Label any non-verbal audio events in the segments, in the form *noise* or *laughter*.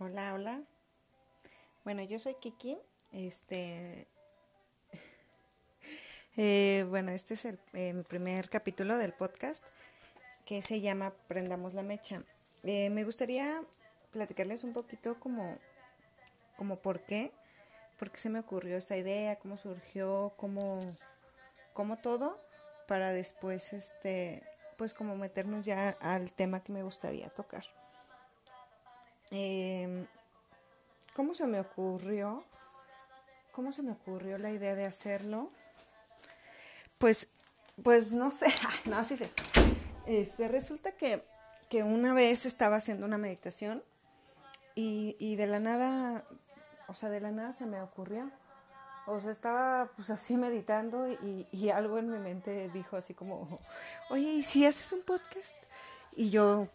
Hola, hola. Bueno, yo soy Kiki. Este. *laughs* eh, bueno, este es el, eh, mi primer capítulo del podcast que se llama Prendamos la Mecha. Eh, me gustaría platicarles un poquito como, como por qué, por qué se me ocurrió esta idea, cómo surgió, cómo, cómo todo, para después, este, pues como meternos ya al tema que me gustaría tocar. Eh, ¿Cómo se me ocurrió? ¿Cómo se me ocurrió la idea de hacerlo? Pues, pues no sé, *laughs* no, sí sé. Este, resulta que, que una vez estaba haciendo una meditación y, y de la nada, o sea, de la nada se me ocurrió. O sea, estaba pues así meditando y, y algo en mi mente dijo así como, oye, ¿y si haces un podcast? Y yo,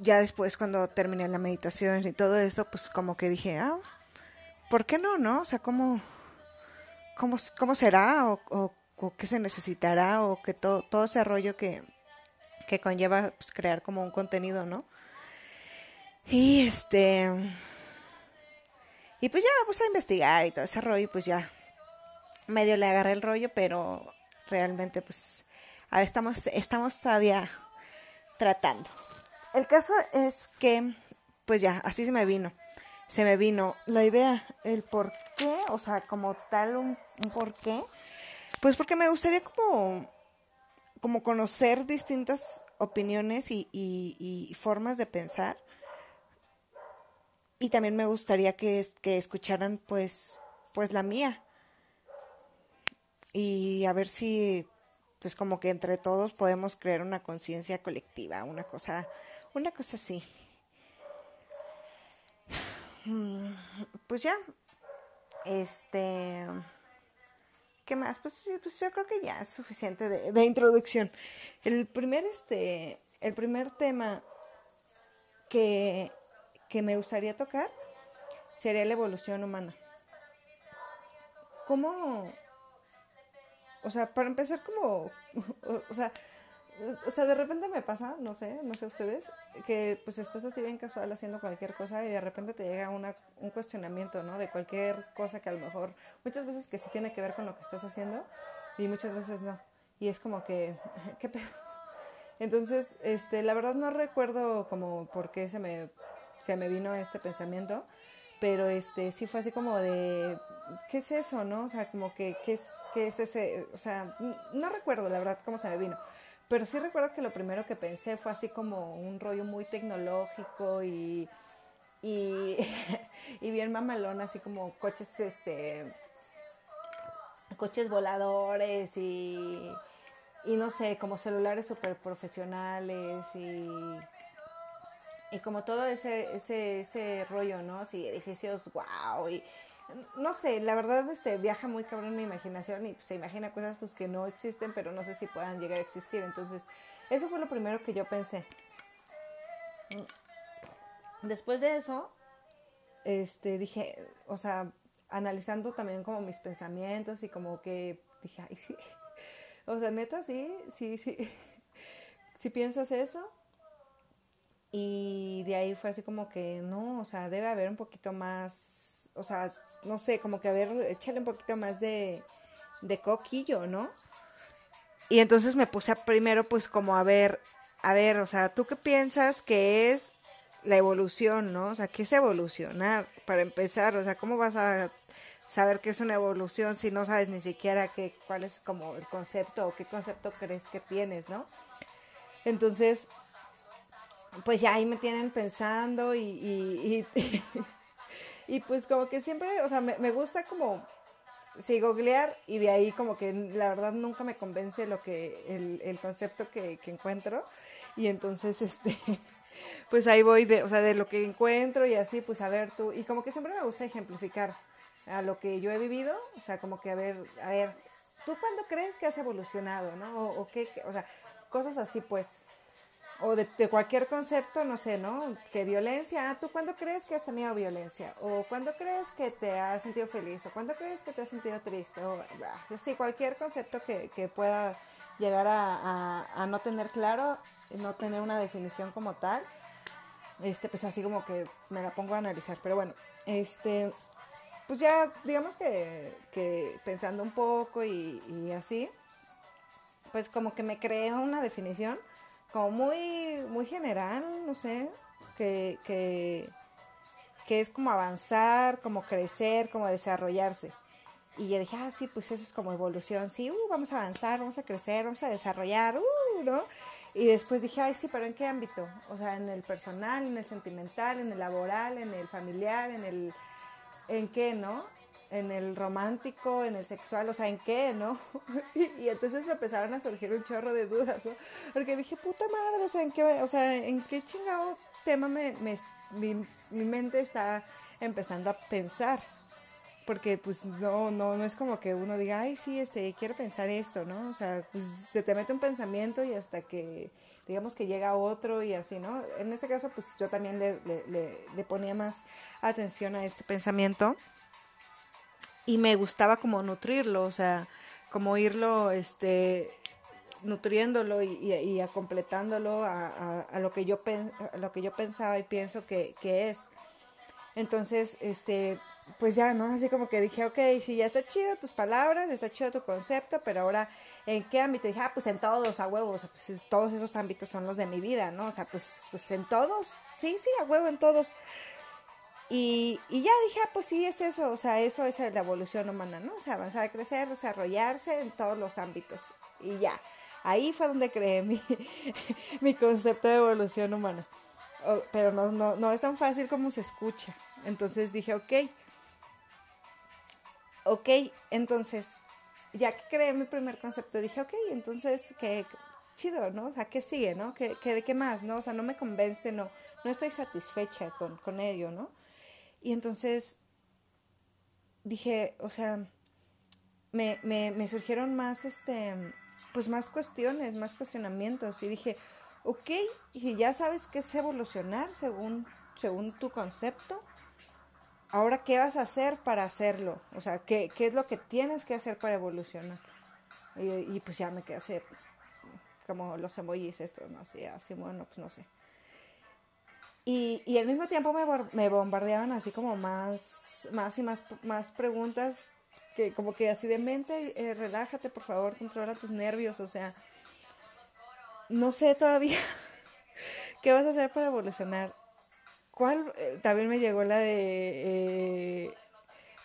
ya después cuando terminé la meditación y todo eso, pues como que dije, ah, ¿por qué no, no? O sea, ¿cómo, cómo, cómo será o, qué se necesitará o que todo, todo ese rollo que, que conlleva pues, crear como un contenido, ¿no? Y este... Y pues ya me puse a investigar y todo ese rollo y pues ya medio le agarré el rollo, pero realmente pues estamos, estamos todavía tratando. El caso es que, pues ya, así se me vino. Se me vino la idea, el por qué, o sea, como tal un, por qué. Pues porque me gustaría como, como conocer distintas opiniones y, y, y formas de pensar. Y también me gustaría que, que escucharan pues, pues la mía. Y a ver si pues como que entre todos podemos crear una conciencia colectiva, una cosa, una cosa así. Pues ya, este, ¿qué más? Pues, pues yo creo que ya es suficiente de, de, introducción. El primer, este, el primer tema que, que me gustaría tocar sería la evolución humana. ¿Cómo, o sea, para empezar como, *laughs* o, sea, o sea, de repente me pasa, no sé, no sé ustedes, que pues estás así bien casual haciendo cualquier cosa y de repente te llega una, un cuestionamiento, ¿no? De cualquier cosa que a lo mejor, muchas veces que sí tiene que ver con lo que estás haciendo y muchas veces no. Y es como que, *laughs* ¿qué pedo? Entonces, este, la verdad no recuerdo como por qué se me, se me vino este pensamiento, pero este, sí fue así como de, ¿qué es eso, no? O sea, como que, ¿qué es, qué es ese? O sea, no recuerdo la verdad cómo se me vino. Pero sí recuerdo que lo primero que pensé fue así como un rollo muy tecnológico y, y, *laughs* bien mamalón, así como coches, este, coches voladores y, y no sé, como celulares súper profesionales y, y como todo ese, ese, ese rollo, ¿no? Así, edificios wow y no sé, la verdad este viaja muy cabrón mi imaginación y pues, se imagina cosas pues que no existen, pero no sé si puedan llegar a existir. Entonces, eso fue lo primero que yo pensé. Después de eso, este dije, o sea, analizando también como mis pensamientos y como que dije, ay, sí. *laughs* O sea, neta, sí, sí, sí. *laughs* Si piensas eso, y de ahí fue así como que no, o sea, debe haber un poquito más, o sea, no sé, como que a ver, échale un poquito más de, de coquillo, ¿no? Y entonces me puse a primero pues como a ver, a ver, o sea, ¿tú qué piensas que es la evolución, ¿no? O sea, ¿qué es evolucionar? Para empezar, o sea, ¿cómo vas a saber qué es una evolución si no sabes ni siquiera qué, cuál es como el concepto o qué concepto crees que tienes, ¿no? Entonces, pues ya ahí me tienen pensando y, y, y *laughs* y pues como que siempre, o sea, me, me gusta como sí, googlear y de ahí como que la verdad nunca me convence lo que, el, el concepto que, que, encuentro. Y entonces *laughs* este, pues ahí voy de, o sea, de lo que encuentro y así, pues a ver tú, y como que siempre me gusta ejemplificar a lo que yo he vivido, o sea, como que a ver, a ver, ¿tú cuándo crees que has evolucionado, no? O, o qué, o sea, cosas así pues o de, cualquier concepto, no sé, ¿no? Que violencia, ah, ¿tú cuándo crees que has tenido violencia? ¿O cuándo crees que te has sentido feliz? ¿O cuándo crees que te has sentido triste? O, sí, cualquier concepto que, que pueda llegar a, no tener claro, no tener una definición como tal. este, pues así como que me la pongo a analizar. Pero bueno, este, pues ya, digamos que, que pensando un poco y, y así, pues como que me creo una definición como muy, muy general, no sé, que, que, que es como avanzar, como crecer, como desarrollarse. Y yo dije, ah, sí, pues eso es como evolución, sí, uh, vamos a avanzar, vamos a crecer, vamos a desarrollar, uh, ¿no? Y después dije, ay, sí, pero ¿en qué ámbito? O sea, en el personal, en el sentimental, en el laboral, en el familiar, en el... ¿En qué, no? En el romántico, en el sexual, o sea, ¿en qué, no? *laughs* y, entonces me empezaron a surgir un chorro de dudas, ¿no? Porque dije, puta madre, o sea, ¿en qué, o sea, ¿en qué chingado tema me, me mi, mi mente está empezando a pensar? porque pues no, no, no es como que uno diga, ay, sí, este, quiero pensar esto, ¿no? O sea, pues se te mete un pensamiento y hasta que, digamos que llega otro y así, ¿no? En este caso, pues yo también le, le, le ponía más atención a este pensamiento y me gustaba como nutrirlo, o sea, como irlo, este, nutriéndolo y, y, y a completándolo a, lo que yo pen, lo que yo pensaba y pienso que, que es. Entonces, este, pues ya, ¿no? Así como que dije, ok, sí, ya está chido tus palabras, está chido tu concepto, pero ahora, ¿en qué ámbito? dije, ah, pues en todos, a huevos, pues todos esos ámbitos son los de mi vida, ¿no? O sea, pues, pues en todos, sí, sí, a huevo, en todos. Y, y ya dije, ah, pues sí, es eso, o sea, eso es la evolución humana, ¿no? O sea, avanzar, crecer, desarrollarse en todos los ámbitos. Y ya, ahí fue donde creé mi, *laughs* mi concepto de evolución humana. pero no, no, no es tan fácil como se escucha. Entonces dije, ok, ok, entonces, ya que creé mi primer concepto, dije, ok, entonces, qué chido, ¿no? O sea, ¿qué sigue, no? ¿Qué, qué, de qué más, no? O sea, no me convence, no, no estoy satisfecha con, con ello, ¿no? Y entonces dije, o sea, me, me, me surgieron más, este, pues más cuestiones, más cuestionamientos, y dije, ok, y ya sabes qué es evolucionar según, según tu concepto, ahora, ¿qué vas a hacer para hacerlo? O sea, ¿qué, qué es lo que tienes que hacer para evolucionar? Y, y pues ya me quedé así, como los emojis estos, ¿no? Así, así, bueno, pues no sé. Y, y al mismo tiempo me, me bombardeaban así como más, más y más, más preguntas que como que así de mente, eh, relájate, por favor, controla tus nervios, o sea, no sé todavía *laughs* qué vas a hacer para evolucionar. ¿Cuál? Eh, también me llegó la de... Eh,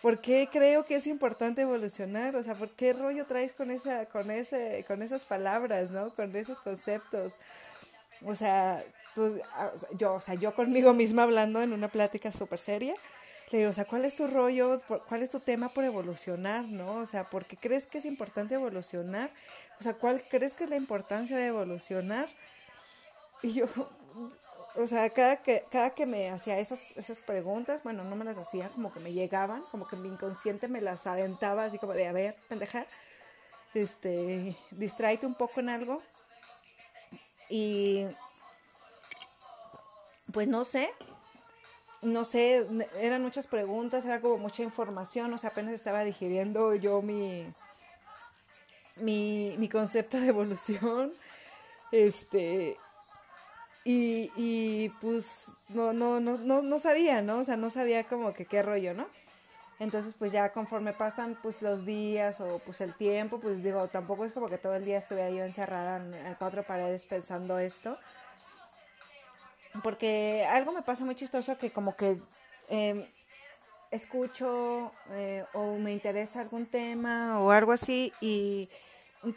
¿Por qué creo que es importante evolucionar? O sea, ¿por qué rollo traes con, esa, con, ese, con esas palabras, ¿no? Con esos conceptos. O sea, tú, ah, yo, o sea, yo conmigo misma hablando en una plática súper seria, le digo, o sea, ¿cuál es tu rollo? ¿Cuál es tu tema por evolucionar, no? O sea, ¿por qué crees que es importante evolucionar? O sea, ¿cuál crees que es la importancia de evolucionar? Y yo, o sea, cada que, cada que me hacía esas, esas preguntas, bueno, no me las hacía, como que me llegaban, como que mi inconsciente me las aventaba, así como de, a ver, pendeja, este, distraíte un poco en algo. Y, pues no sé, no sé, eran muchas preguntas, era como mucha información, o sea, apenas estaba digiriendo yo mi, mi, mi concepto de evolución, este, y, y pues no, no, no, no, no sabía, ¿no? O sea, no sabía como que qué rollo, ¿no? Entonces, pues ya conforme pasan pues los días o pues el tiempo, pues digo, tampoco es como que todo el día estuviera yo encerrada en, cuatro paredes pensando esto. Porque algo me pasa muy chistoso que como que eh, escucho eh, o me interesa algún tema o algo así y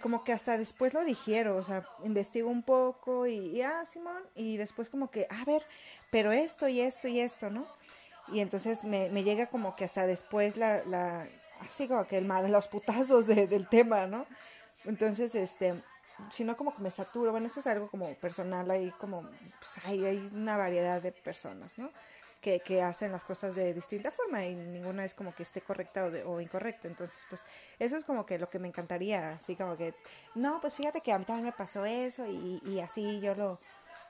como que hasta después lo dijeron, o sea, investigo un poco y, y, ah, Simón, y después como que, a ver, pero esto y esto y esto, ¿no? Y entonces me, me llega como que hasta después la, la así como que el los putazos de, del tema, ¿no? Entonces, este, si no como que me saturo, bueno, eso es algo como personal, ahí como, pues hay, hay una variedad de personas, ¿no? que, que, hacen las cosas de distinta forma y ninguna es como que esté correcta o, o, incorrecta. Entonces, pues eso es como que lo que me encantaría, así como que, no, pues fíjate que a mí también me pasó eso y, y así yo lo,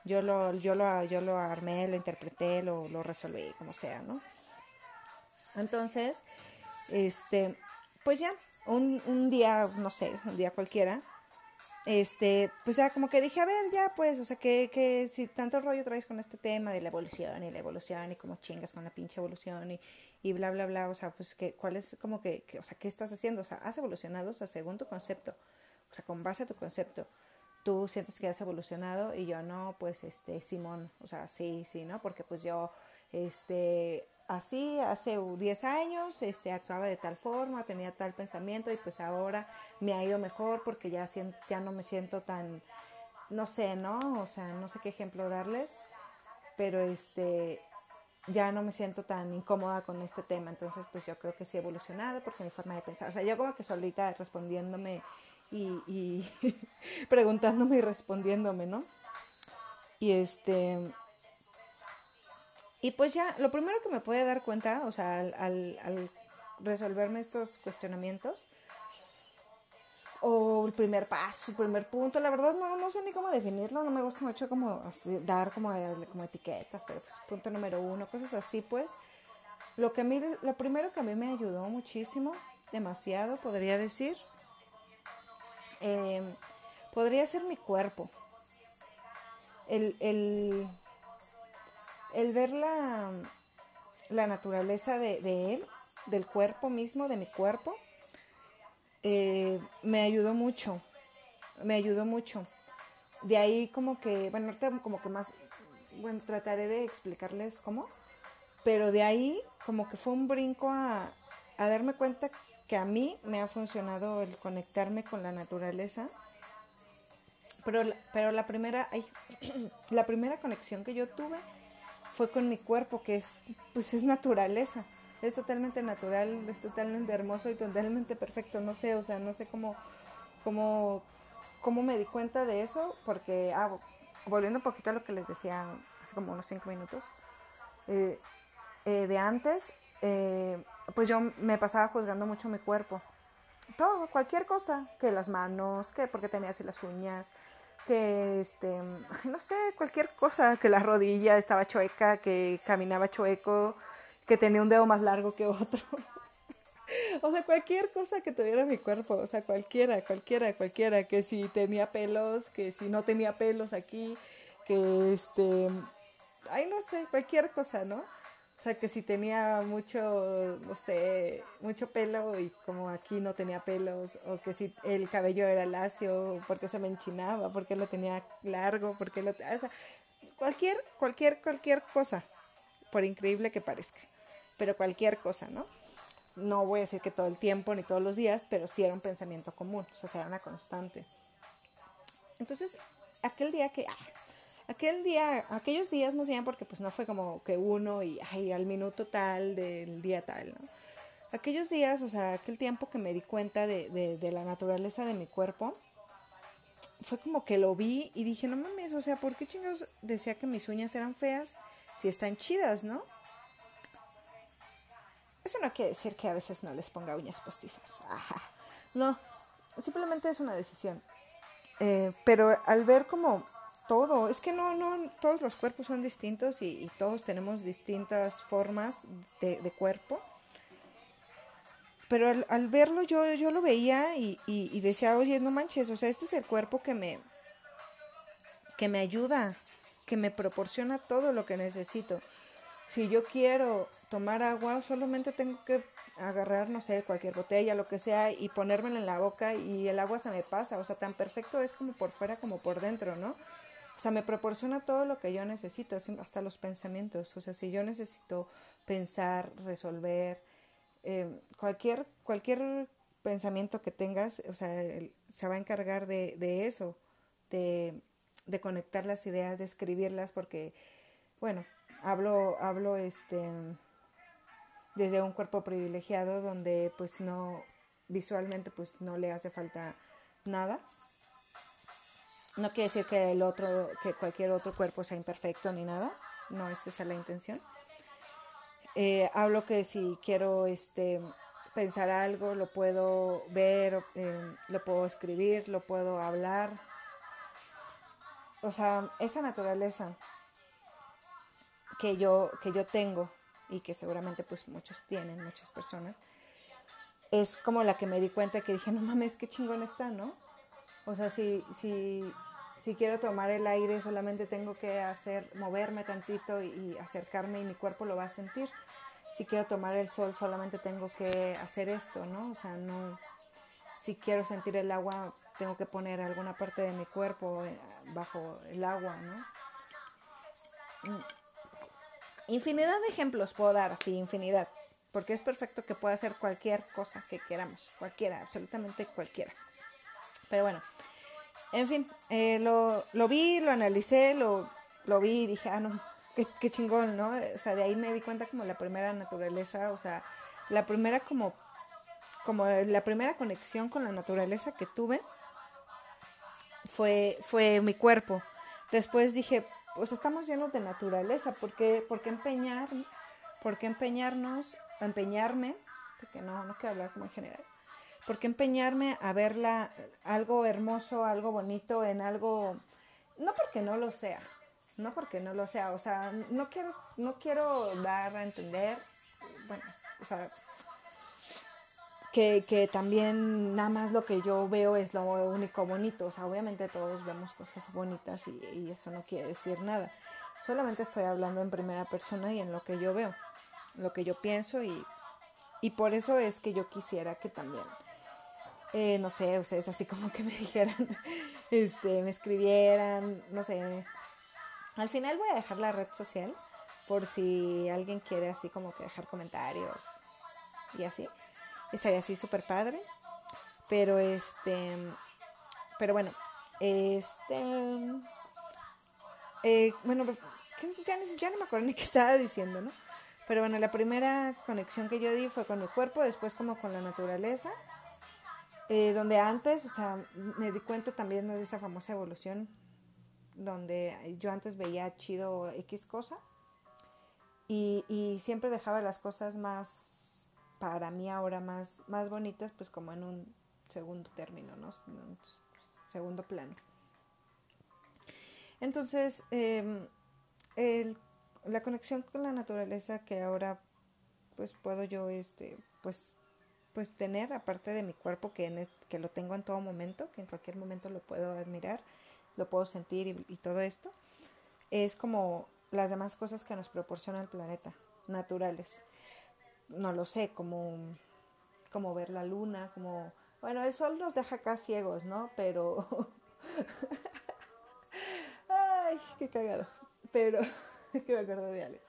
yo lo, yo lo, yo lo armé, lo interpreté, lo, lo resolví, como sea, ¿no? Entonces, este, pues ya, un, un día, no sé, un día cualquiera, este, pues ya como que dije, a ver, ya pues, o sea, que, que si tanto rollo traes con este tema de la evolución y la evolución y como chingas con la pinche evolución y, y bla, bla, bla, o sea, pues, que, ¿cuál es como que, que, o sea, qué estás haciendo? O sea, has evolucionado, o sea, según tu concepto, o sea, con base a tu concepto, tú sientes que has evolucionado y yo no, pues, este, Simón, o sea, sí, sí, ¿no? Porque pues yo, este, así hace 10 años, este, actuaba de tal forma, tenía tal pensamiento y pues ahora me ha ido mejor porque ya, ya no me siento tan, no sé, ¿no? O sea, no sé qué ejemplo darles, pero este, ya no me siento tan incómoda con este tema, entonces pues yo creo que sí he evolucionado porque mi forma de pensar, o sea, yo como que solita respondiéndome y *laughs* preguntándome y respondiéndome, ¿no? Y este, y pues ya, lo primero que me puede dar cuenta, o sea, al, resolverme estos cuestionamientos, o el primer paso, el primer punto, la verdad no, no sé ni cómo definirlo, no me gusta mucho como dar como, como etiquetas, pero pues punto número uno, cosas así pues. Lo que a mí, lo primero que a mí me ayudó muchísimo, demasiado podría decir, eh, podría ser mi cuerpo. El, el, el ver la, la naturaleza de, él, del cuerpo mismo, de mi cuerpo, eh, me ayudó mucho, me ayudó mucho. De ahí como que, bueno, como que más, bueno, trataré de explicarles cómo, pero de ahí como que fue un brinco a, a darme cuenta que a mí me ha funcionado el conectarme con la naturaleza. Pero, pero la primera, ay, *clears throat* la primera conexión que yo tuve fue con mi cuerpo, que es, pues es naturaleza, es totalmente natural, es totalmente hermoso y totalmente perfecto, no sé, o sea, no sé cómo, cómo, cómo me di cuenta de eso, porque, ah, volviendo un poquito a lo que les decía hace como unos cinco minutos, eh, eh, de antes, eh, pues yo me pasaba juzgando mucho mi cuerpo, todo, cualquier cosa, que las manos, que porque tenía así las uñas, que este, no sé, cualquier cosa, que la rodilla estaba chueca, que caminaba chueco, que tenía un dedo más largo que otro. *laughs* o sea, cualquier cosa que tuviera mi cuerpo, o sea, cualquiera, cualquiera, cualquiera, que si tenía pelos, que si no tenía pelos aquí, que este, ay, no sé, cualquier cosa, ¿no? O sea, que si tenía mucho, no sé, mucho pelo y como aquí no tenía pelos, o que si el cabello era lacio, porque se me enchinaba, porque lo tenía largo, porque lo... O sea, cualquier, cualquier, cualquier cosa, por increíble que parezca, pero cualquier cosa, ¿no? No voy a decir que todo el tiempo ni todos los días, pero sí era un pensamiento común, o sea, era una constante. Entonces, aquel día que, ah, aquel día, aquellos días no bien porque pues no fue como que uno y ay, al minuto tal del día tal, ¿no? Aquellos días, o sea, aquel tiempo que me di cuenta de, de, la naturaleza de mi cuerpo, fue como que lo vi y dije, no mames, o sea, ¿por qué chingados decía que mis uñas eran feas si están chidas, no? Eso no quiere decir que a veces no les ponga uñas postizas. No, simplemente es una decisión. Eh, pero al ver como todo. Es que no, no, todos los cuerpos son distintos y, todos tenemos distintas formas de, cuerpo. Pero al, verlo yo, yo lo veía y, y, decía, oye, no manches, o sea, este es el cuerpo que me, que me ayuda, que me proporciona todo lo que necesito. Si yo quiero tomar agua, solamente tengo que agarrar, no sé, cualquier botella, lo que sea, y ponérmela en la boca y el agua se me pasa. O sea, tan perfecto es como por fuera como por dentro, ¿no? O sea, me proporciona todo lo que yo necesito, hasta los pensamientos. O sea, si yo necesito pensar, resolver, em, cualquier, cualquier pensamiento que tengas, o sea, se va a encargar de, de eso, de, de, conectar las ideas, de escribirlas, porque, bueno, hablo, hablo este desde un cuerpo privilegiado donde pues no, visualmente pues no le hace falta nada no quiere decir que el otro, que cualquier otro cuerpo sea imperfecto ni nada. No es esa la intención. Eh, hablo que si quiero este, pensar algo, lo puedo ver, eh, lo puedo escribir, lo puedo hablar. O sea, esa naturaleza que yo, que yo tengo y que seguramente pues muchos tienen, muchas personas, es como la que me di cuenta que dije, no mames, qué chingón está, ¿no? O sea, si, si, si quiero tomar el aire, solamente tengo que hacer, moverme tantito y, acercarme y mi cuerpo lo va a sentir. Si quiero tomar el sol, solamente tengo que hacer esto, ¿no? O sea, no, si quiero sentir el agua, tengo que poner alguna parte de mi cuerpo eh, bajo el agua, ¿no? Mm. Infinidad de ejemplos puedo dar, sí, infinidad, porque es perfecto que pueda hacer cualquier cosa que queramos, cualquiera, absolutamente cualquiera. Pero bueno, en fin, eh, lo, vi, lo analicé, lo, lo vi y dije, ah, no, qué, qué, chingón, ¿no? O sea, de ahí me di cuenta como la primera naturaleza, o sea, la primera como como la primera conexión con la naturaleza que tuve fue, fue mi cuerpo. Después dije, pues estamos llenos de naturaleza, ¿por qué, por qué empeñar, por qué empeñarnos, empeñarme, porque no, no quiero hablar como en general, por qué empeñarme a verla algo hermoso, algo bonito, en algo, no porque no lo sea, no porque no lo sea, o sea, no quiero, no quiero dar a entender, bueno, o sea, que, que, también nada más lo que yo veo es lo único bonito. O sea, obviamente todos vemos cosas bonitas y, y, eso no quiere decir nada. Solamente estoy hablando en primera persona y en lo que yo veo, lo que yo pienso y, y por eso es que yo quisiera que también, eh, no sé, ustedes así como que me *laughs* dijeran, este, me escribieran, no sé. Al final voy a dejar la red social por si alguien quiere así como que dejar comentarios y así estaría así súper padre. Pero este, pero bueno, este, eh, bueno, ya, ya, no me acuerdo ni *laughs* qué estaba diciendo, ¿no? Pero bueno, la primera conexión que yo di fue con mi cuerpo, después como con la naturaleza, eh, donde antes, o sea, me di cuenta también de esa famosa evolución, donde yo antes veía chido X cosa y, siempre dejaba las cosas más para mí ahora más, más bonitas, pues como en un segundo término, ¿no? Segundo plano. Entonces, em, la conexión con la naturaleza que ahora pues puedo yo este pues pues tener aparte de mi cuerpo que en que lo tengo en todo momento que en cualquier momento lo puedo admirar lo puedo sentir y, todo esto es como las demás cosas que nos proporciona el planeta naturales no lo sé, como, como ver la luna, como, bueno, el sol nos deja acá ciegos, ¿no? Pero, *laughs* ay, qué cagado, pero, *laughs* que me acuerdo de algo.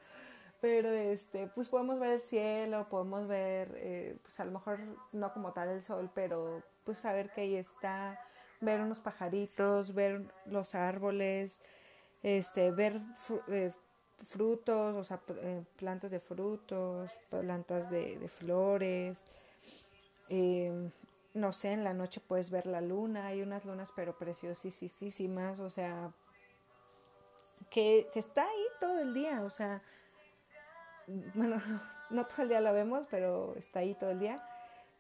Pero, este, pues podemos ver el cielo, podemos ver, eh, pues a lo mejor no como tal el sol, pero pues saber que ahí está, ver unos pajaritos, ver los árboles, este, ver eh, frutos, o sea, eh, plantas de frutos, plantas de, flores. Eh, no sé, en la noche puedes ver la luna, hay unas lunas pero preciosísimas, o sea, que está ahí todo el día, o sea, bueno, *laughs* no todo el día la vemos, pero está ahí todo el día.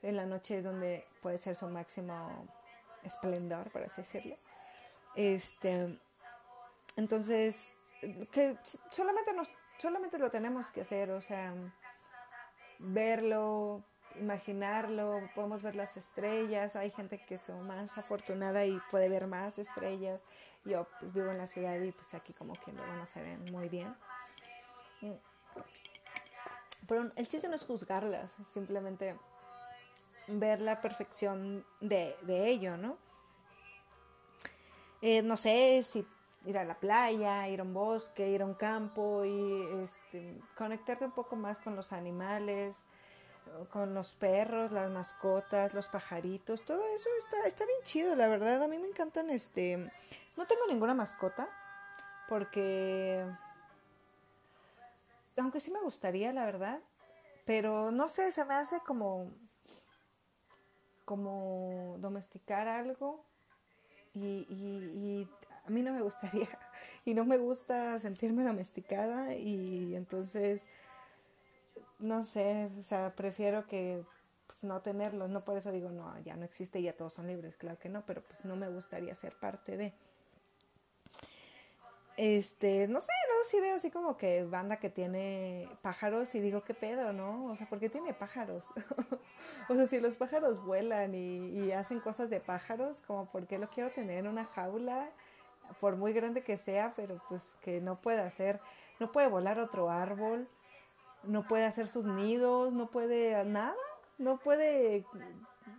En la noche es donde puede ser su máximo esplendor, por así decirlo. Este, entonces, que solamente nos solamente lo tenemos que hacer, o sea, verlo, imaginarlo, podemos ver las estrellas, hay gente que es más afortunada y puede ver más estrellas. Yo vivo en la ciudad y pues aquí como que no se ven muy bien. Pero el chiste no es juzgarlas, simplemente ver la perfección de, ello, ¿no? Eh, no sé si ir a la playa, ir a un bosque, ir a un campo y este, conectarte un poco más con los animales, con los perros, las mascotas, los pajaritos, todo eso está, está bien chido, la verdad. A mí me encantan, este, no tengo ninguna mascota porque, aunque sí me gustaría, la verdad, pero no sé, se me hace como, como domesticar algo y, y a mí no me gustaría *laughs* y no me gusta sentirme domesticada y entonces no sé, o sea, prefiero que pues, no tenerlos, no por eso digo, no, ya no existe, ya todos son libres, claro que no, pero pues no me gustaría ser parte de. Este, no sé, luego sí veo así como que banda que tiene pájaros y digo, ¿qué pedo, no? O sea, ¿por qué tiene pájaros? *laughs* o sea, si los pájaros vuelan y, y, hacen cosas de pájaros, como, ¿por qué lo quiero tener en una jaula? Por muy grande que sea, pero pues que no puede hacer, no puede volar otro árbol, no puede hacer sus nidos, no puede nada, no puede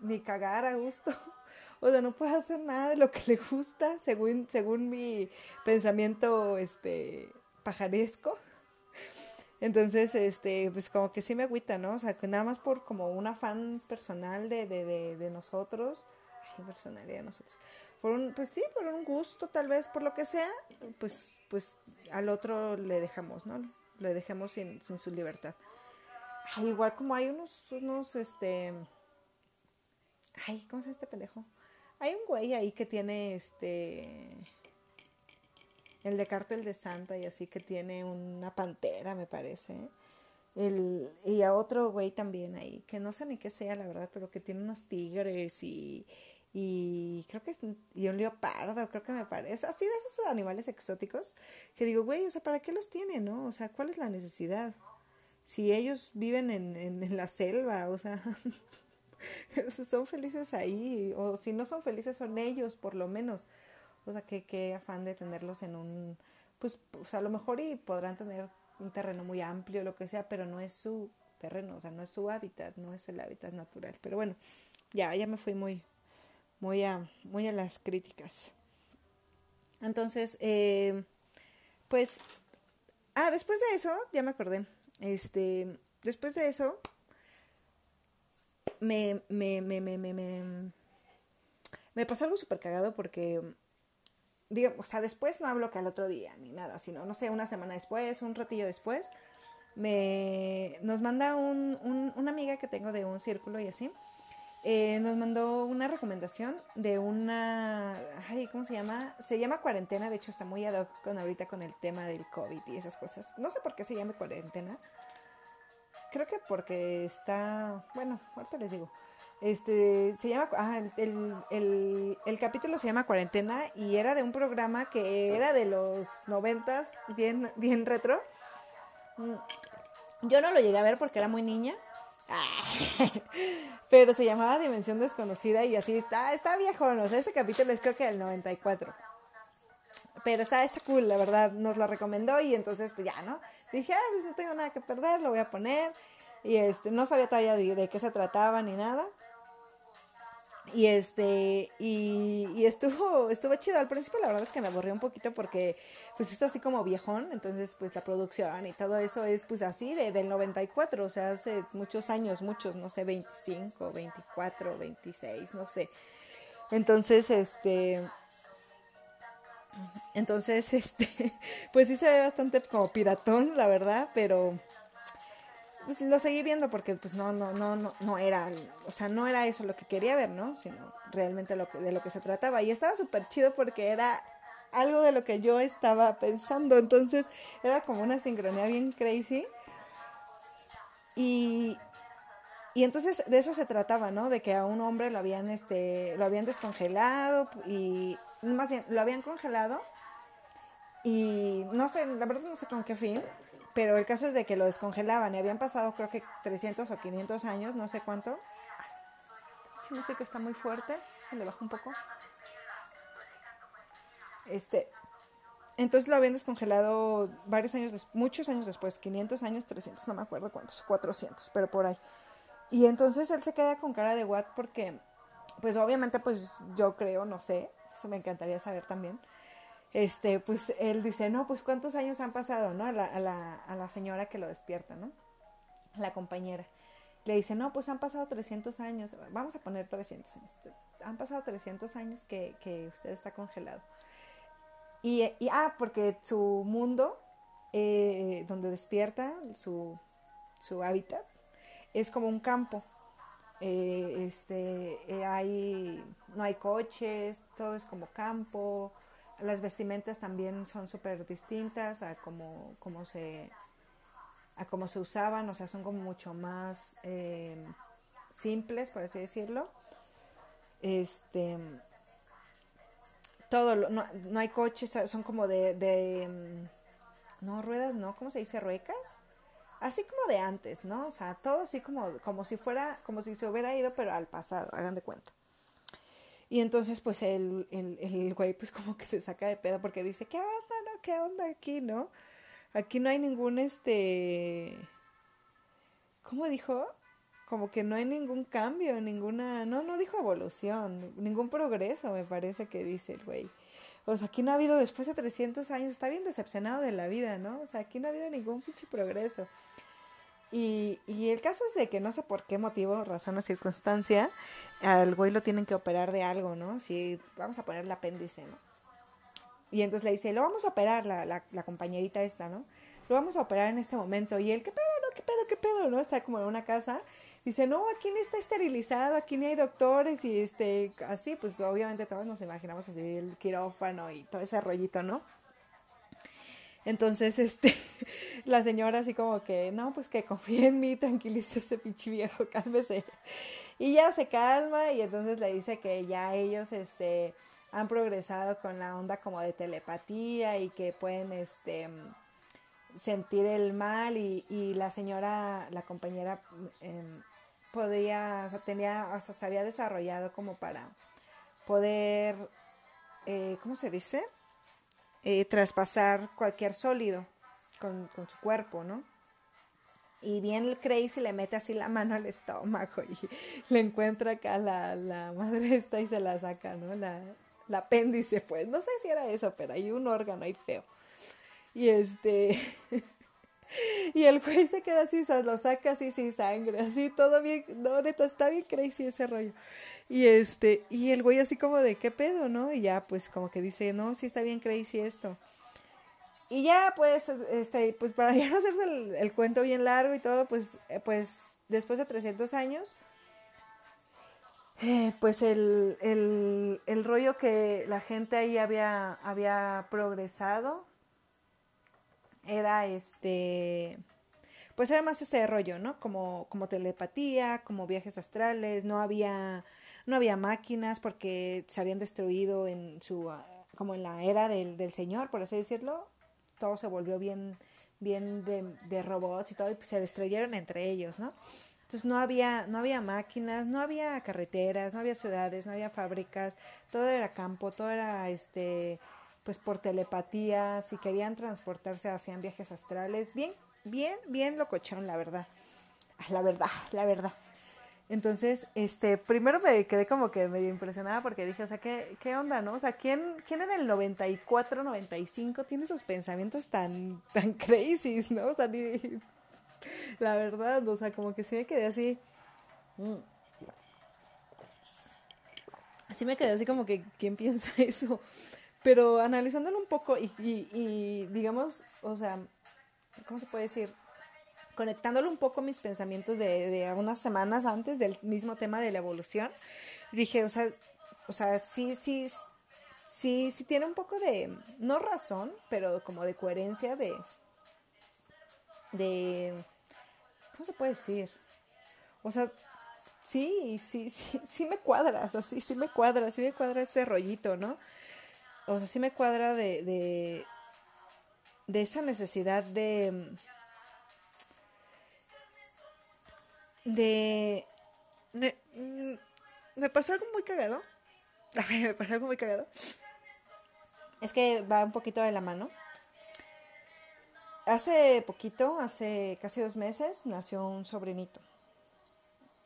ni cagar a gusto. *laughs* O sea, no puede hacer nada de lo que le gusta, según, según mi pensamiento este, pajaresco. Entonces, este, pues como que sí me agüita, ¿no? O sea, que nada más por como un afán personal de, de, de, nosotros, ay, personalidad de nosotros, por un, pues sí, por un gusto, tal vez, por lo que sea, pues, pues al otro le dejamos, ¿no? Le dejemos sin, sin su libertad. Igual como hay unos, unos, este, ay, ¿cómo se llama este pendejo? Hay un güey ahí que tiene este. El de Cártel de Santa y así que tiene una pantera, me parece. El, y a otro güey también ahí, que no sé ni qué sea, la verdad, pero que tiene unos tigres y, y creo que es y un leopardo, creo que me parece, así de esos animales exóticos, que digo, güey, o sea, ¿para qué los tiene, no? O sea, ¿cuál es la necesidad? Si ellos viven en, en, en la selva, o sea, *laughs* *laughs* son felices ahí, o si no son felices son ellos, por lo menos. O sea, qué, qué afán de tenerlos en un, pues, pues a lo mejor y podrán tener un terreno muy amplio, lo que sea, pero no es su terreno, o sea, no es su hábitat, no es el hábitat natural. Pero bueno, ya, ya me fui muy, muy a, muy a las críticas. Entonces, eh, pues, ah, después de eso, ya me acordé, este, después de eso, me, me, me, me, me, me, me pasó algo súper cagado porque, digo, o sea, después no hablo que al otro día ni nada, sino, no sé, una semana después, un ratillo después, me, nos manda un, un, una amiga que tengo de un círculo y así, eh, nos mandó una recomendación de una, ay, ¿cómo se llama? Se llama cuarentena, de hecho está muy ad hoc con ahorita con el tema del COVID y esas cosas. No sé por qué se llama cuarentena, creo que porque está, bueno, ahorita les digo. Este, se llama, ah, el, el, capítulo se llama Cuarentena y era de un programa que era de los noventas, bien, bien retro. Mm, yo no lo llegué a ver porque era muy niña, *laughs* pero se llamaba Dimensión Desconocida y así está, está viejo, o sea, ese capítulo es creo que del 94. Pero está, está cool, la verdad, nos lo recomendó y entonces pues ya, ¿no? Dije, ah, pues no tengo nada que perder, lo voy a poner. Y este, no sabía todavía de, qué se trataba ni nada. Y este, y, estuvo, estuvo chido. Al principio la verdad es que me aburrió un poquito porque pues está así como viejón, entonces pues la producción y todo eso es pues así de, del 94, o sea, hace muchos años, muchos, no sé, 25, 24, 26, no sé. Entonces, este, entonces, *laughs* este, pues sí se ve bastante como piratón, la verdad, pero pues lo seguí viendo porque pues no, no, no, no, no era, o sea, no era eso lo que quería ver, ¿no? Sino realmente lo que, de lo que se trataba. Y estaba súper chido porque era algo de lo que yo estaba pensando. Entonces, era como una sincronía bien crazy. Y, y entonces de eso se trataba, ¿no? De que a un hombre lo habían, este, lo habían descongelado y más bien, lo habían congelado y no sé, la verdad no sé con qué fin, pero el caso es de que lo descongelaban y habían pasado creo que 300 o 500 años, no sé cuánto. Sí, música está muy fuerte, le bajo un poco. Este, entonces lo habían descongelado varios años, muchos años después, 500 años, 300, no me acuerdo cuántos, 400, pero por ahí. Y entonces él se queda con cara de what porque, pues obviamente, pues yo creo, no sé, eso me encantaría saber también. Este, pues él dice, no, pues cuántos años han pasado, ¿no? A la, a la, a la señora que lo despierta, ¿no? La compañera. Le dice, no, pues han pasado 300 años, vamos a poner 300 años. Han pasado 300 años que, que usted está congelado. Y, y, ah, porque su mundo, eh, donde despierta, su, su hábitat, es como un campo. Eh, este, eh, hay, no hay coches, todo es como campo, las vestimentas también son súper distintas a como, como se a cómo se usaban, o sea, son como mucho más eh, simples, por así decirlo. Este, todo, no, no hay coches, son como de, de, mm, no, ruedas, no, ¿cómo se dice? Ruecas. Así como de antes, ¿no? O sea, todo así como, como si fuera, como si se hubiera ido, pero al pasado, hagan de cuenta. Y entonces, pues, el, el, el güey, pues, como que se saca de pedo porque dice, ¿qué onda, no? ¿Qué onda aquí, no? Aquí no hay ningún, este... ¿Cómo dijo? Como que no hay ningún cambio, ninguna... No, no dijo evolución, ningún progreso, me parece que dice el güey. O sea, aquí no ha habido, después de 300 años, está bien decepcionado de la vida, ¿no? O sea, aquí no ha habido ningún pinche progreso. Y, y el caso es de que no sé por qué motivo, razón o circunstancia, al güey lo tienen que operar de algo, ¿no? Si vamos a poner el apéndice, ¿no? Y entonces le dice, lo vamos a operar, la, la, la compañerita esta, ¿no? Lo vamos a operar en este momento. Y él, ¿qué pedo, no? ¿Qué pedo, qué pedo, no? Está como en una casa Dice, no, aquí no está esterilizado, aquí ni hay doctores y este, así, pues obviamente todos nos imaginamos así el quirófano y todo ese rollito, ¿no? Entonces, *laughs* este, la señora así como que, no, pues que confíe en mí, tranquilice ese pinche viejo, *laughs* cálmese. Y ya se calma y entonces le dice que ya ellos, este, han progresado con la onda como de telepatía y que pueden, este, sentir el mal y, y la señora, la compañera, eh, podía, o sea, tenía, o sea, se había desarrollado como para poder, eh, ¿cómo se dice? Eh, traspasar cualquier sólido con, su cuerpo, ¿no? Y bien Crazy le mete así la mano al estómago y *laughs* le encuentra acá la, la madre esta y se la saca, ¿no? La, la apéndice, pues. No sé si era eso, pero hay un órgano ahí feo. Y este... *laughs* Y el güey se queda así, o sea, lo saca así sin sangre, así todo bien, no, neta, está bien crazy ese rollo. Y este, y el güey así como de, ¿qué pedo, no? Y ya, pues, como que dice, no, sí está bien crazy esto. Y ya, pues, este, pues, para ya no hacerse el, cuento bien largo y todo, pues, eh, pues, después de 300 años, eh, pues el, el, el rollo que la gente ahí había, había progresado, era este pues era más este rollo, ¿no? Como, como telepatía, como viajes astrales, no había, no había máquinas porque se habían destruido en su, como en la era del, del Señor, por así decirlo, todo se volvió bien, bien de, de robots y todo, y pues se destruyeron entre ellos, ¿no? Entonces no había, no había máquinas, no había carreteras, no había ciudades, no había fábricas, todo era campo, todo era este pues por telepatía, si querían transportarse hacían viajes astrales, bien, bien, bien locochón, la verdad. Ah, la verdad, la verdad. Entonces, este, primero me quedé como que medio impresionada porque dije, o sea, ¿qué, qué onda, no? O sea, ¿quién, ¿quién en el 94, 95 tiene esos pensamientos tan, tan crazy, no? O sea, ni, la verdad, o sea, como que sí me quedé así. Mm. Así me quedé así como que, ¿quién piensa *laughs* eso? Pero analizándolo un poco y, digamos, o sea, ¿cómo se puede decir? Conectándolo un poco mis pensamientos de, de unas semanas antes del mismo tema de la evolución, dije, o sea, o sea, sí, sí, sí, sí tiene un poco de, no razón, pero como de coherencia de, de, ¿cómo se puede decir? O sea, sí, sí, sí, sí me cuadra, o sea, sí, sí me cuadra, sí me cuadra este rollito, ¿no? O sea, sí me cuadra de, de, de esa necesidad de, de, de, mm, me pasó algo muy cagado, *laughs* me pasó algo muy cagado, es que va un poquito de la mano. Hace poquito, hace casi dos meses, nació un sobrinito,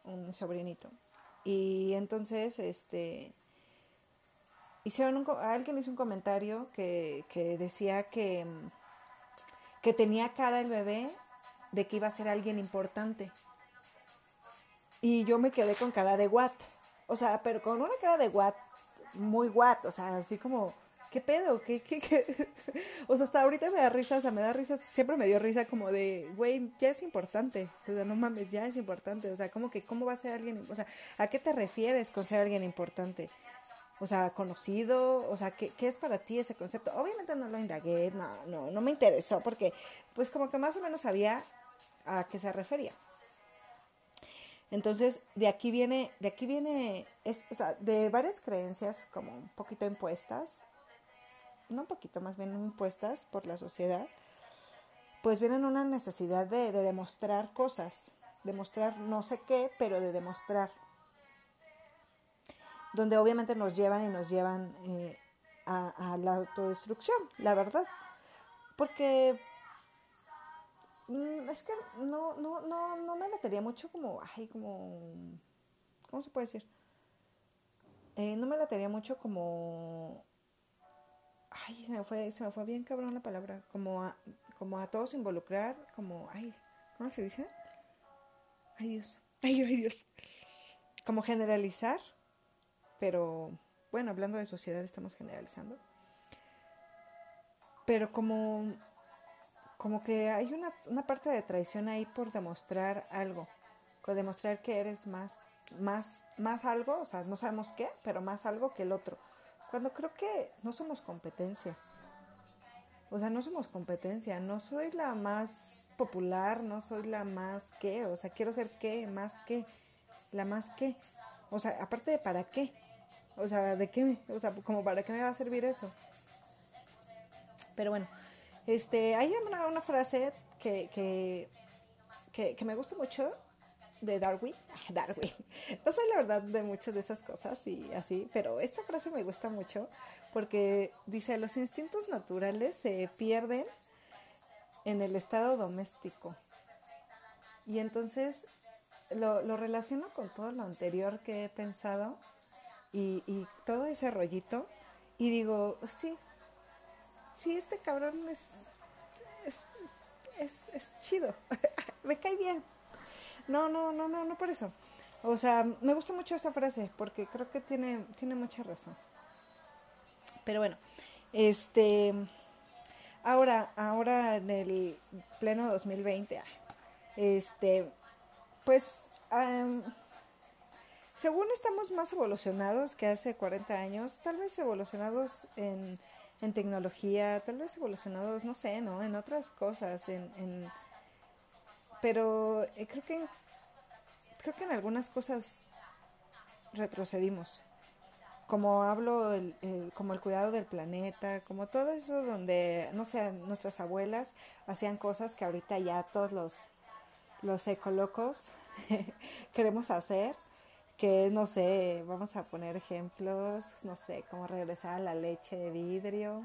un sobrinito. Y entonces, este, hicieron un, alguien hizo un comentario que, que decía que, que tenía cara el bebé de que iba a ser alguien importante. Y yo me quedé con cara de what. O sea, pero con una cara de what, muy what. O sea, así como, ¿qué pedo? ¿Qué, qué, qué? *laughs* O sea, hasta ahorita me da risa, o sea, me da risa, siempre me dio risa como de, güey, ya es importante. O sea, no mames, ya es importante. O sea, como que, ¿cómo va a ser alguien? O sea, ¿a qué te refieres con ser alguien importante? O sea, conocido, o sea, ¿qué, ¿qué, es para ti ese concepto? Obviamente no lo indagué, no, no, no me interesó porque pues como que más o menos sabía a qué se refería. Entonces, de aquí viene, de aquí viene, es, o sea, de varias creencias como un poquito impuestas, no un poquito, más bien impuestas por la sociedad, pues vienen una necesidad de, de demostrar cosas, demostrar no sé qué, pero de demostrar. Donde obviamente nos llevan y nos llevan eh, a, la autodestrucción, la verdad. Porque mm, es que no, no, no, no me latería mucho como, ay, como, ¿cómo se puede decir? Eh, no me latería mucho como, ay, se me fue, se me fue bien cabrón la palabra, como a, como a todos involucrar, como, ay, ¿cómo se dice? Ay Dios, ay, ay Dios. Como generalizar, pero bueno, hablando de sociedad estamos generalizando. Pero como, como que hay una, una parte de traición ahí por demostrar algo, por demostrar que eres más, más, más algo, o sea, no sabemos qué, pero más algo que el otro. Cuando creo que no somos competencia. O sea, no somos competencia, no soy la más popular, no soy la más qué, o sea, quiero ser qué, más qué, la más qué. O sea, aparte de para qué. O sea, ¿de qué? O sea, como para qué me va a servir eso. Pero bueno, este, hay una, una frase que, que, que, que me gusta mucho de Darwin. *laughs* Darwin. No soy la verdad de muchas de esas cosas y así, pero esta frase me gusta mucho porque dice, los instintos naturales se pierden en el estado doméstico. Y entonces lo, lo relaciono con todo lo anterior que he pensado y, y, todo ese rollito y digo, sí, sí, este cabrón es, es, es, es chido, *laughs* me cae bien. No, no, no, no, no por eso. O sea, me gusta mucho esta frase porque creo que tiene, tiene mucha razón. Pero bueno, este Ahora, ahora en el pleno 2020, este, pues, según estamos más evolucionados que hace 40 años, tal vez evolucionados en, tecnología, tal vez evolucionados, no sé, ¿no? En otras cosas, en, en pero eh, creo que creo que en algunas cosas retrocedimos como hablo, como el cuidado del planeta, como todo eso donde, no sé, nuestras abuelas hacían cosas que ahorita ya todos los, los ecolocos *laughs* queremos hacer, que no sé, vamos a poner ejemplos, no sé, como regresar a la leche de vidrio,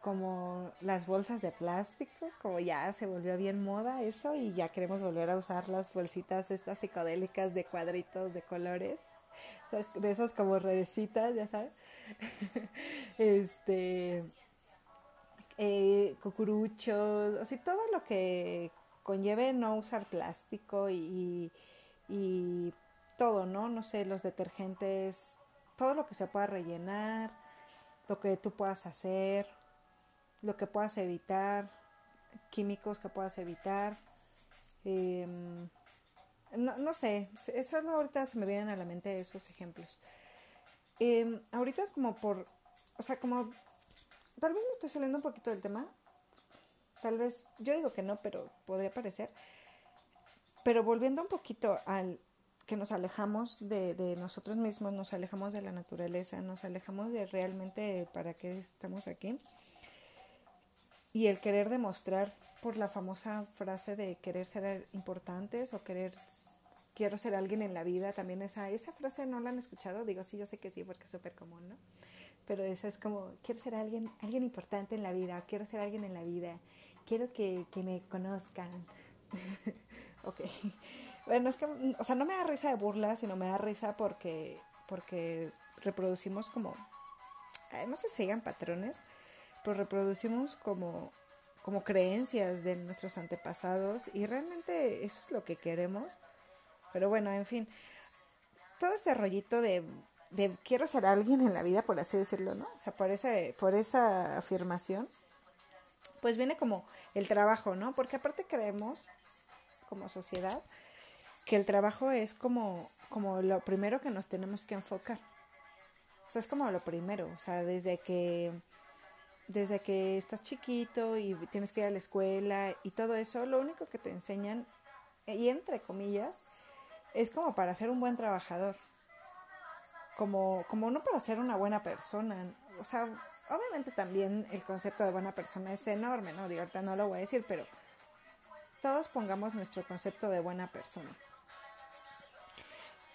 como las bolsas de plástico, como ya se volvió bien moda eso y ya queremos volver a usar las bolsitas estas psicodélicas de cuadritos de colores de esas como redecitas, ya sabes. *laughs* este, eh, cucuruchos, así todo lo que conlleve no usar plástico y, y, todo, ¿no? No sé, los detergentes, todo lo que se pueda rellenar, lo que tú puedas hacer, lo que puedas evitar, químicos que puedas evitar. Eh, no, no sé, eso ahorita se me vienen a la mente esos ejemplos. Eh, ahorita como por, o sea, como, tal vez me estoy saliendo un poquito del tema, tal vez, yo digo que no, pero podría parecer, pero volviendo un poquito al que nos alejamos de, de nosotros mismos, nos alejamos de la naturaleza, nos alejamos de realmente para qué estamos aquí y el querer demostrar por la famosa frase de querer ser importantes o querer quiero ser alguien en la vida, también esa, esa frase no la han escuchado, digo sí, yo sé que sí, porque es súper común, ¿no? Pero esa es como, quiero ser alguien, alguien importante en la vida, quiero ser alguien en la vida, quiero que, que me conozcan. *laughs* ok. Bueno, es que, o sea, no me da risa de burla, sino me da risa porque, porque reproducimos como, no sé si sigan patrones, pero reproducimos como, como creencias de nuestros antepasados y realmente eso es lo que queremos. Pero bueno, en fin, todo este rollito de, de quiero ser alguien en la vida, por así decirlo, ¿no? O sea, por esa, por esa afirmación, pues viene como el trabajo, ¿no? Porque aparte creemos, como sociedad, que el trabajo es como, como lo primero que nos tenemos que enfocar. O sea, es como lo primero, o sea, desde que desde que estás chiquito y tienes que ir a la escuela y todo eso, lo único que te enseñan, y entre comillas, es como para ser un buen trabajador. Como, como no para ser una buena persona. O sea, obviamente también el concepto de buena persona es enorme, ¿no? Digo, ahorita no lo voy a decir, pero todos pongamos nuestro concepto de buena persona.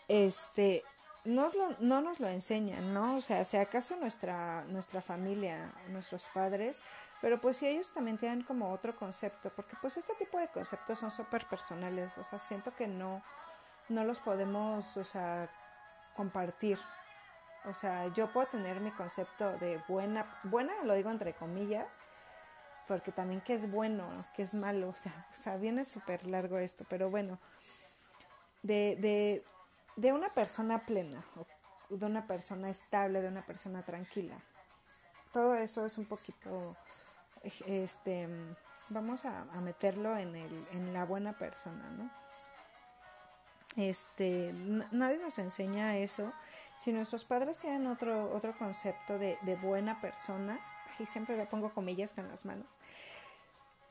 Este, no, no nos lo enseñan, ¿no? O sea, si acaso nuestra, nuestra familia, nuestros padres, pero pues si ellos también tienen como otro concepto, porque pues este tipo de conceptos son súper personales, o sea, siento que no, no los podemos, o sea, compartir. O sea, yo puedo tener mi concepto de buena, buena lo digo entre comillas, porque también que es bueno, que es malo, o sea, o sea viene súper largo esto, pero bueno, de, de, de una persona plena, de una persona estable, de una persona tranquila. Todo eso es un poquito, este, vamos a, meterlo en, el, en la buena persona, ¿no? Este, nadie nos enseña eso. Si nuestros padres tienen otro, otro concepto de, de buena persona, y siempre le pongo comillas con las manos,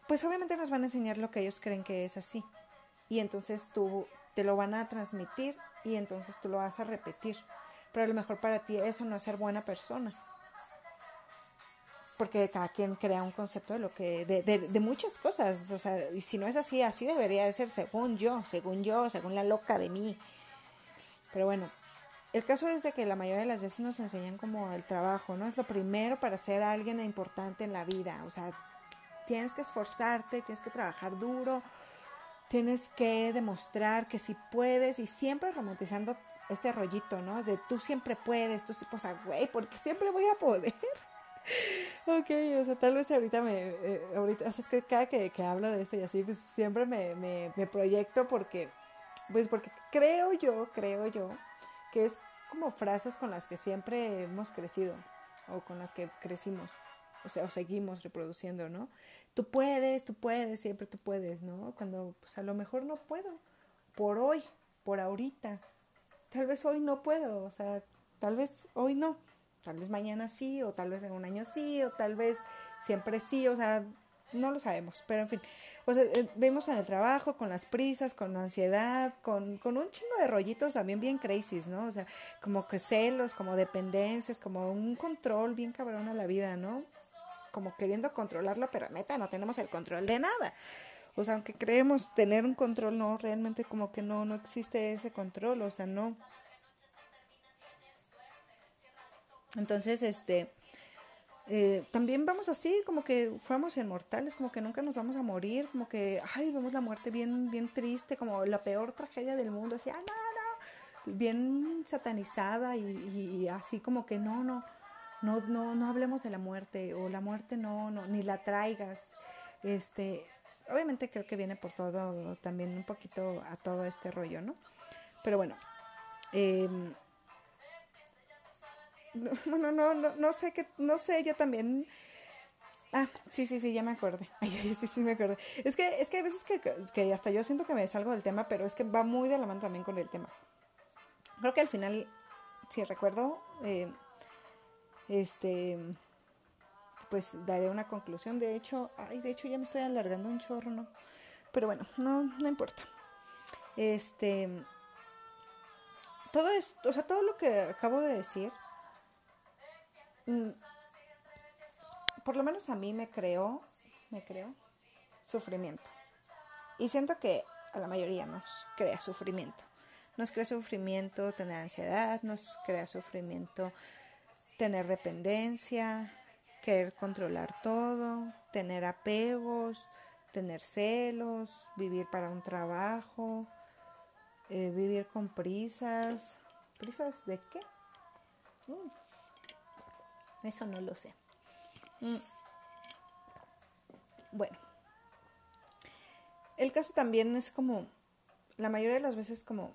pues obviamente nos van a enseñar lo que ellos creen que es así. Y entonces tú te lo van a transmitir y entonces tú lo vas a repetir. Pero a lo mejor para ti eso no es ser buena persona. Porque cada quien crea un concepto de lo que, de, muchas cosas. O sea, y si no es así, así debería de ser según yo, según yo, según la loca de mí. Pero bueno, el caso es de que la mayoría de las veces nos enseñan como el trabajo, ¿no? Es lo primero para ser alguien importante en la vida. O sea, tienes que esforzarte, tienes que trabajar duro, tienes que demostrar que si puedes y siempre romantizando ese rollito, ¿no? De tú siempre puedes, tú sí, pues, güey, porque siempre voy a poder. *laughs* ok, o sea, tal vez ahorita me, eh, ahorita, o sea, es que cada que, que, hablo de eso y así, pues siempre me, me, me proyecto porque, pues porque creo yo, creo yo, que es como frases con las que siempre hemos crecido o con las que crecimos o sea, o seguimos reproduciendo, ¿no? Tú puedes, tú puedes, siempre tú puedes, ¿no? Cuando pues a lo mejor no puedo, por hoy, por ahorita, tal vez hoy no puedo, o sea, tal vez hoy no, tal vez mañana sí, o tal vez en un año sí, o tal vez siempre sí, o sea, no lo sabemos, pero en fin, o sea, eh, vemos en el trabajo, con las prisas, con la ansiedad, con, con un chingo de rollitos también bien crazy, ¿no? O sea, como que celos, como dependencias, como un control bien cabrón a la vida, ¿no? Como queriendo controlarlo, pero neta, no tenemos el control de nada. O sea, aunque creemos tener un control, no, realmente como que no, no existe ese control, o sea, no. Entonces, este, eh, también vamos así, como que fuéramos inmortales, como que nunca nos vamos a morir, como que, ay, vemos la muerte bien, bien triste, como la peor tragedia del mundo, así, ah, no, bien satanizada y así como que no, no, no, no, no hablemos de la muerte o la muerte no, no, ni la traigas. Este, obviamente creo que viene por todo, también un poquito a todo este rollo, ¿no? Pero bueno, eh, bueno, *laughs* no, no, no sé qué, no sé, yo también. Ah, sí, sí, sí, ya me acordé. *laughs* Ay, sí, sí, me acordé. Es que, es que hay veces que, que hasta yo siento que me salgo del tema, pero es que va muy de la mano también con el tema. Creo que al final, si recuerdo, eh, este, pues daré una conclusión. De hecho, ay, de hecho ya me estoy alargando un chorro, ¿no? Pero bueno, no, no importa. Este, todo esto, o sea, todo lo que acabo de decir, mm, por lo menos a mí me creó, me creó sufrimiento. Y siento que a la mayoría nos crea sufrimiento. Nos crea sufrimiento tener ansiedad, nos crea sufrimiento tener dependencia, querer controlar todo, tener apegos, tener celos, vivir para un trabajo, eh, vivir con prisas. ¿Prisas de qué? Mm. Eso no lo sé. Mm. Bueno, el caso también es como, la mayoría de las veces como,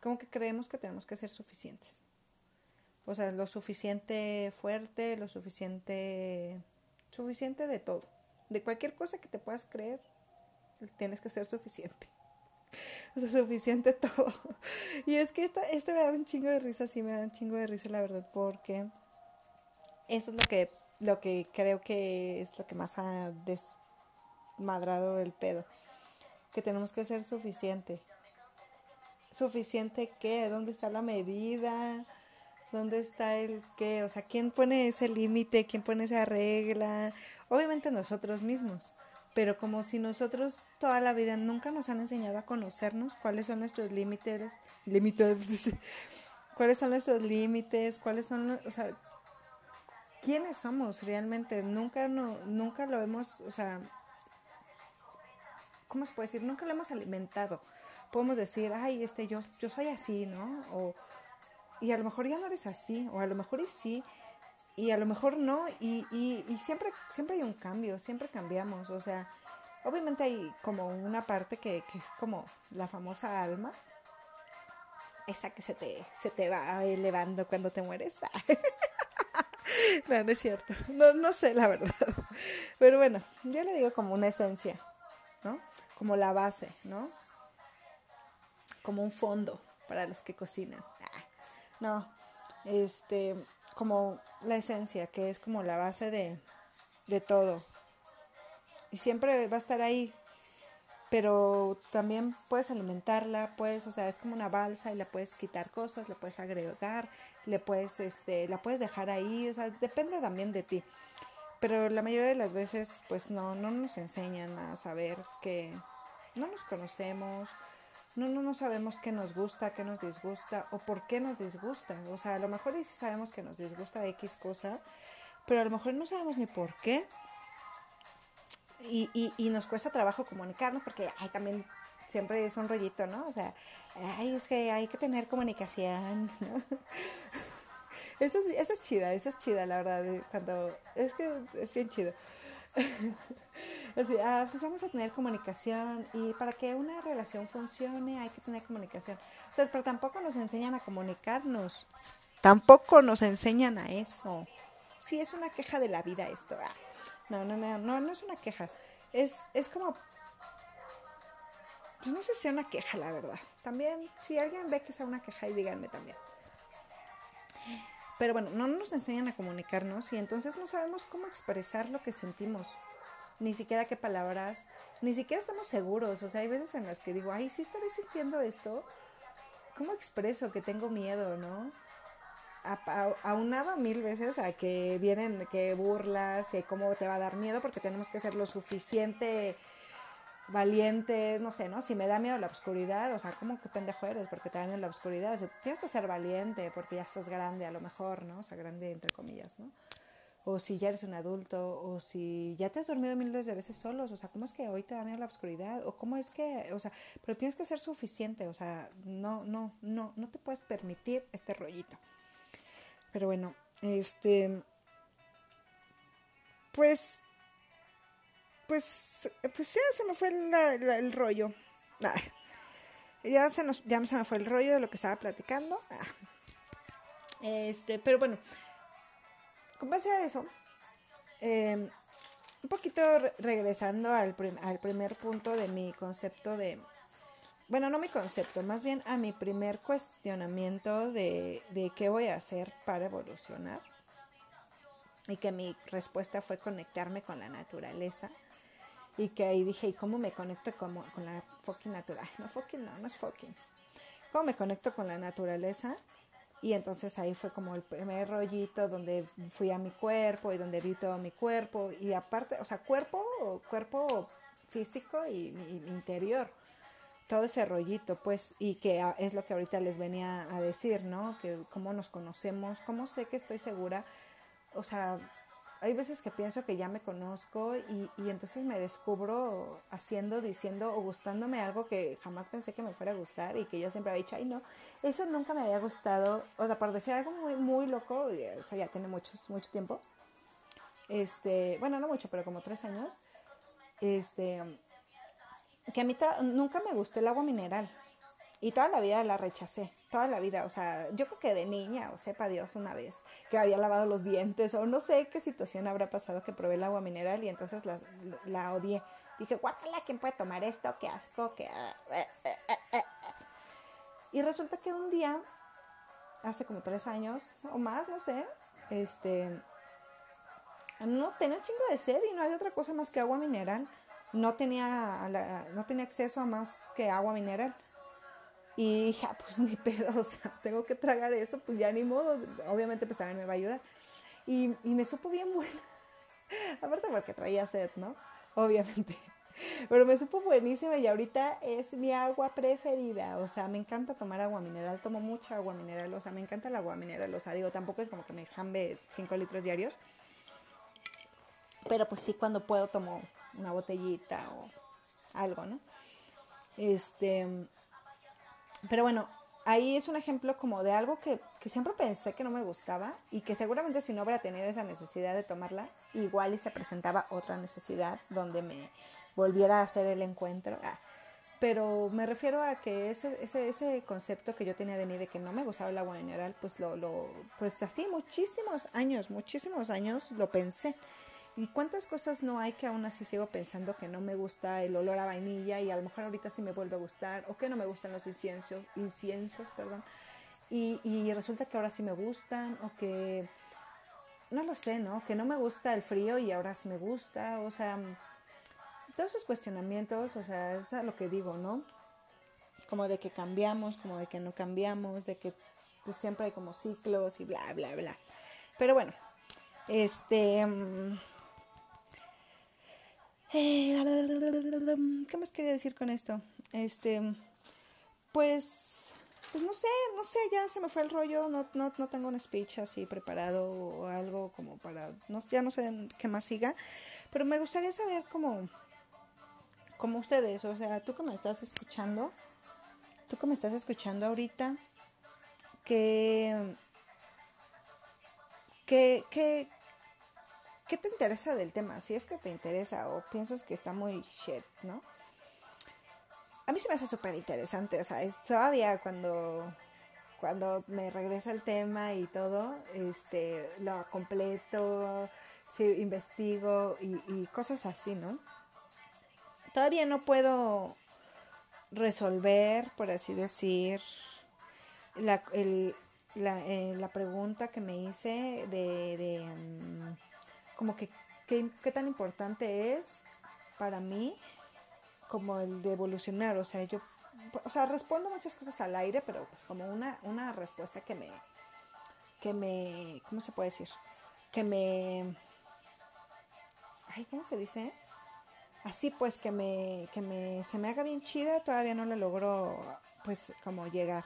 como que creemos que tenemos que ser suficientes. O sea, lo suficiente fuerte, lo suficiente, suficiente de todo. De cualquier cosa que te puedas creer, tienes que ser suficiente. *laughs* O sea, suficiente *laughs* todo. Y es que esta, este me da un chingo de risa, sí me da un chingo de risa, la verdad, porque eso es lo que, lo que creo que es lo que más ha desmadrado el pedo. Que tenemos que ser suficiente. ¿Suficiente qué? ¿Dónde está la medida? ¿Dónde está el qué? O sea, ¿quién pone ese límite? ¿Quién pone esa regla? Obviamente nosotros mismos, pero como si nosotros toda la vida nunca nos han enseñado a conocernos, cuáles son nuestros límites, límites, *laughs* cuáles son nuestros límites, cuáles son, o sea, quiénes somos realmente, nunca no, nunca lo hemos, o sea, ¿cómo se puede decir? Nunca lo hemos alimentado. Podemos decir, ay, este, yo, yo soy así, ¿no? O, y a lo mejor ya no eres así, o a lo mejor y sí, y a lo mejor no, y, y, siempre, siempre hay un cambio, siempre cambiamos, o sea, obviamente hay como una parte que, que es como la famosa alma, esa que se te, se te va elevando cuando te mueres. *laughs* no, no es cierto, no, no sé la verdad, pero bueno, yo le digo como una esencia, ¿no? Como la base, ¿no? Como un fondo para los que cocinan. No, este, como la esencia, que es como la base de, de todo. Y siempre va a estar ahí, pero también puedes alimentarla, puedes, o sea, es como una balsa y la puedes quitar cosas, le puedes agregar, le puedes, este, la puedes dejar ahí, o sea, depende también de ti. Pero la mayoría de las veces, pues no, no nos enseñan a saber que no nos conocemos, no, no, no sabemos qué nos gusta, qué nos disgusta o por qué nos disgusta. O sea, a lo mejor sí sabemos que nos disgusta X cosa, pero a lo mejor no sabemos ni por qué. Y, y, y nos cuesta trabajo comunicarnos porque ay, también siempre es un rollito, ¿no? O sea, ay, es que hay que tener comunicación. *laughs* Eso es, eso es chida, eso es chida, la verdad, cuando, es que es bien chido. *laughs* Así, ah, pues vamos a tener comunicación y para que una relación funcione hay que tener comunicación. O sea, pero tampoco nos enseñan a comunicarnos. Tampoco nos enseñan a eso. Sí, es una queja de la vida esto. Ah, no, no, no, no, no es una queja. Es, es como pues no sé si sea una queja, la verdad. También, si alguien ve que sea una queja, y díganme también. Pero bueno, no nos enseñan a comunicarnos y entonces no sabemos cómo expresar lo que sentimos. Ni siquiera qué palabras, ni siquiera estamos seguros. O sea, hay veces en las que digo, ay, sí estaré sintiendo esto. ¿Cómo expreso que tengo miedo, no? aunado mil veces a que vienen, que burlas, que cómo te va a dar miedo, porque tenemos que ser lo suficiente valiente, no sé, ¿no? Si me da miedo la oscuridad, o sea, ¿cómo que pendejo eres? Porque te da miedo la oscuridad. tienes que ser valiente porque ya estás grande a lo mejor, ¿no? O sea, grande entre comillas, ¿no? O si ya eres un adulto, o si ya te has dormido miles de veces solos, o sea, ¿cómo es que hoy te da miedo la oscuridad? O cómo es que, o sea, pero tienes que ser suficiente, o sea, no, no, no, no te puedes permitir este rollito. Pero bueno, este, pues pues, pues ya se me fue el rollo. ya, se nos, ya se me fue el rollo de lo que estaba platicando. Ah. Este, pero bueno, con base a eso, em, un poquito regresando al, al primer punto de mi concepto de, bueno, no mi concepto, más bien a mi primer cuestionamiento de, de qué voy a hacer para evolucionar. Y que mi respuesta fue conectarme con la naturaleza y que ahí dije, ¿y cómo me conecto con, con la fucking naturaleza? No, fucking no, no es fucking. ¿Cómo me conecto con la naturaleza? Y entonces ahí fue como el primer rollito donde fui a mi cuerpo y donde vi todo mi cuerpo. Y aparte, o sea, cuerpo, cuerpo físico y, y interior. Todo ese rollito, pues, y que es lo que ahorita les venía a decir, ¿no? Que cómo nos conocemos, cómo sé que estoy segura. O sea, hay veces que pienso que ya me conozco y, y, entonces me descubro haciendo, diciendo o gustándome algo que jamás pensé que me fuera a gustar y que yo siempre había dicho, ay no, eso nunca me había gustado, o sea, por decir algo muy, muy loco, o sea, ya tiene muchos, mucho tiempo, este, bueno, no mucho, pero como tres años, este, que a mí nunca me gustó el agua mineral, y toda la vida la rechacé, toda la vida. O sea, yo creo que de niña, o sepa Dios, una vez que había lavado los dientes, o no sé qué situación habrá pasado que probé el agua mineral y entonces la, la odié. Dije, guácala, ¿quién puede tomar esto? Qué asco, qué... Y resulta que un día, hace como tres años o más, no sé, este, no tenía un chingo de sed y no había otra cosa más que agua mineral. No tenía, no tenía acceso a más que agua mineral. Y dije, ah, pues *laughs* ni pedo, o sea, tengo que tragar esto, pues ya ni modo. Obviamente, pues también me va a ayudar. Y, y me supo bien bueno. *laughs* Aparte porque traía sed, ¿no? Obviamente. *laughs* Pero me supo buenísima y ahorita es mi agua preferida. O sea, me encanta tomar agua mineral. Tomo mucha agua mineral. O sea, me encanta el agua mineral. O sea, digo, tampoco es como que me jambe 5 litros diarios. Pero pues sí, cuando puedo tomo una botellita o algo, ¿no? Este. Pero bueno, ahí es un ejemplo como de algo que, que, siempre pensé que no me gustaba y que seguramente si no hubiera tenido esa necesidad de tomarla, igual y se presentaba otra necesidad donde me volviera a hacer el encuentro. Ah, pero me refiero a que ese, ese, ese concepto que yo tenía de mí de que no me gustaba el agua mineral, pues lo, lo, pues así muchísimos años, muchísimos años lo pensé. ¿Y cuántas cosas no hay que aún así sigo pensando que no me gusta el olor a vainilla y a lo mejor ahorita sí me vuelve a gustar o que no me gustan los inciensos, inciensos perdón, y, y resulta que ahora sí me gustan o que no lo sé, ¿no? Que no me gusta el frío y ahora sí me gusta, o sea, todos esos cuestionamientos, o sea, es lo que digo, ¿no? Como de que cambiamos, como de que no cambiamos, de que pues, siempre hay como ciclos y bla, bla, bla. Pero bueno, este... Mm, ¿Qué más quería decir con esto? Este, pues, pues no sé, no sé, ya se me fue el rollo, no, no, no tengo un speech así preparado o algo como para, no, ya no sé qué más siga, pero me gustaría saber cómo, como ustedes, o sea, tú que me estás escuchando, tú que me estás escuchando ahorita, que, que, que, ¿qué te interesa del tema? Si es que te interesa o piensas que está muy shit, ¿no? A mí se me hace súper interesante, o sea, es todavía cuando, cuando me regresa el tema y todo, este, lo completo, sí, investigo y, cosas así, ¿no? Todavía no puedo resolver, por así decir, la, eh, la pregunta que me hice de, um, como que qué tan importante es para mí como el de evolucionar, o sea, yo, o sea, respondo muchas cosas al aire, pero pues como una, una respuesta que me, que me, ¿cómo se puede decir? Que me, ay, ¿cómo se dice? así pues que me, que me, se me haga bien chida, todavía no la logro pues como llegar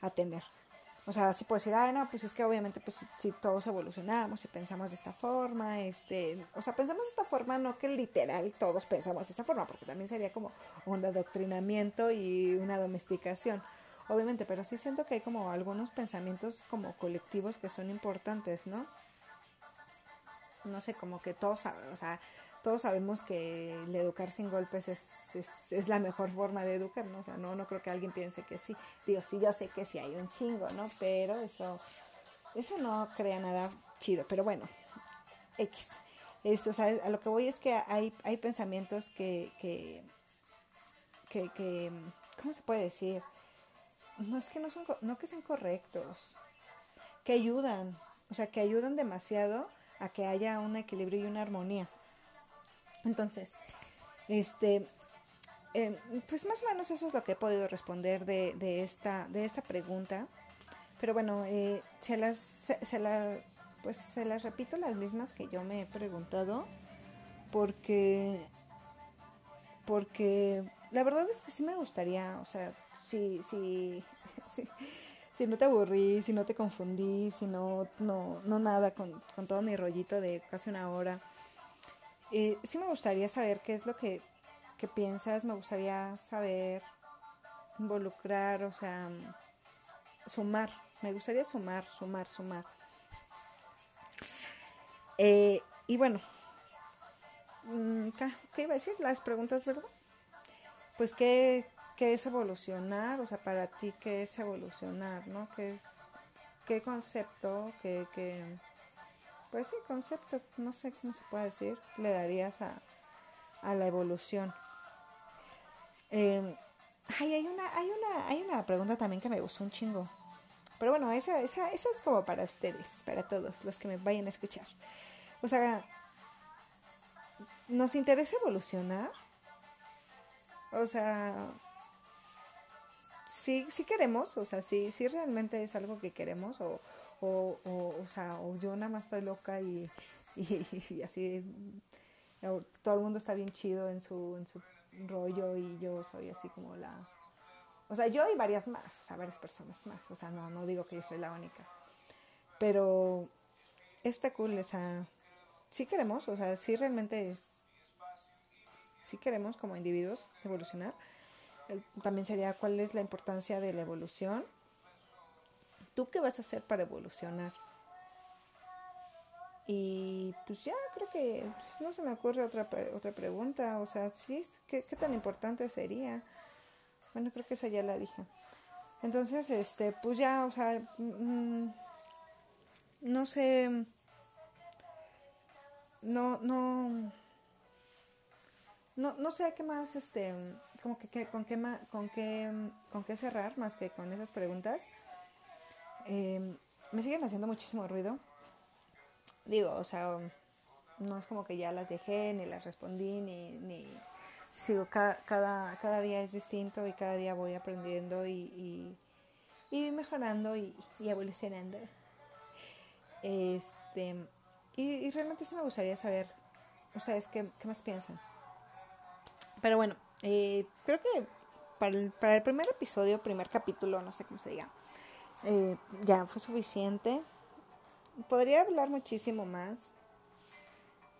a tener. O sea, así puedo decir, ah, no, pues es que obviamente pues si, todos evolucionamos y pensamos de esta forma, este, o sea, pensamos de esta forma, no que literal todos pensamos de esta forma, porque también sería como un adoctrinamiento y una domesticación, obviamente, pero sí siento que hay como algunos pensamientos como colectivos que son importantes, ¿no? No sé, como que todos, o sea, todos sabemos que el educar sin golpes es, es, la mejor forma de educar, ¿no? O sea, no, no creo que alguien piense que sí. Digo, sí, yo sé que sí hay un chingo, ¿no? Pero eso, eso no crea nada chido. Pero bueno, X. Esto, o sea, a lo que voy es que hay, hay pensamientos que, que, que, que, ¿cómo se puede decir? No es que no son, no que sean correctos, que ayudan, o sea, que ayudan demasiado a que haya un equilibrio y una armonía. Entonces, este, eh, pues más o menos eso es lo que he podido responder de, de esta, de esta pregunta. Pero bueno, eh, se las, se, la, pues se las repito las mismas que yo me he preguntado, porque, porque la verdad es que sí me gustaría, o sea, si, si, *laughs* si, si no te aburrí, si no te confundí, si no, no, no nada con, con todo mi rollito de casi una hora eh, sí me gustaría saber qué es lo que, piensas, me gustaría saber involucrar, o sea, sumar, me gustaría sumar, sumar, sumar. Eh, y bueno, mm, ¿qué iba a decir? Las preguntas, ¿verdad? Pues, ¿qué, ¿qué, es evolucionar? O sea, para ti, ¿qué es evolucionar? ¿No? ¿Qué, qué concepto? ¿Qué, qué, pues sí, concepto, no sé cómo se puede decir, le darías a, a la evolución. Eh, ay, hay una, hay una, hay una pregunta también que me gustó un chingo. Pero bueno, esa, esa, esa es como para ustedes, para todos los que me vayan a escuchar. O sea, ¿nos interesa evolucionar? O sea, sí, sí queremos, o sea, sí, sí realmente es algo que queremos, o, o, o, sea, o yo nada más estoy loca y, y, así todo el mundo está bien chido en su, en su rollo y yo soy así como la... O sea, yo y varias más, o sea, varias personas más, o sea, no, no digo que yo soy la única. Pero está cool, o sea, sí queremos, o sea, sí realmente es, sí queremos como individuos evolucionar. también sería cuál es la importancia de la evolución. ¿Tú qué vas a hacer para evolucionar? Y pues ya creo que pues, no se me ocurre otra, otra pregunta. O sea, sí, ¿qué, ¿qué, tan importante sería? Bueno, creo que esa ya la dije. Entonces, este, pues ya, o sea, mm, no sé, no, no, no, no sé qué más, este, como que, con qué con qué, con qué cerrar más que con esas preguntas. Em, me siguen haciendo muchísimo ruido. Digo, o sea, no es como que ya las dejé, ni las respondí, ni, ni sigo, cada, cada, día es distinto y cada día voy aprendiendo y, y, mejorando y, y evolucionando. Este, y, realmente sí me gustaría saber, ustedes qué, qué más piensan. Pero bueno, eh, creo que para el, para el, primer episodio, primer capítulo, no sé cómo se diga, eh, ya fue suficiente. Podría hablar muchísimo más,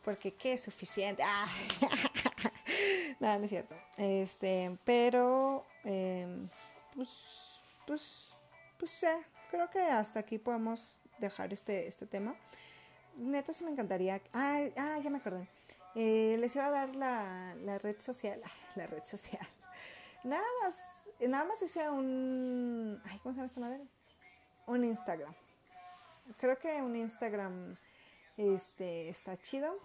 porque qué es suficiente. Ah. *laughs* Nada, no es cierto. Este, pero, eh, pues, pues, pues ya, creo que hasta aquí podemos dejar este, este tema. Neta, sí me encantaría. Ah, ah ya me acordé. Eh, les iba a dar la, la red social. La red social. Nada más, nada más hice un. Ay, ¿cómo se llama esta madre? Un Instagram. Creo que un Instagram este, está chido.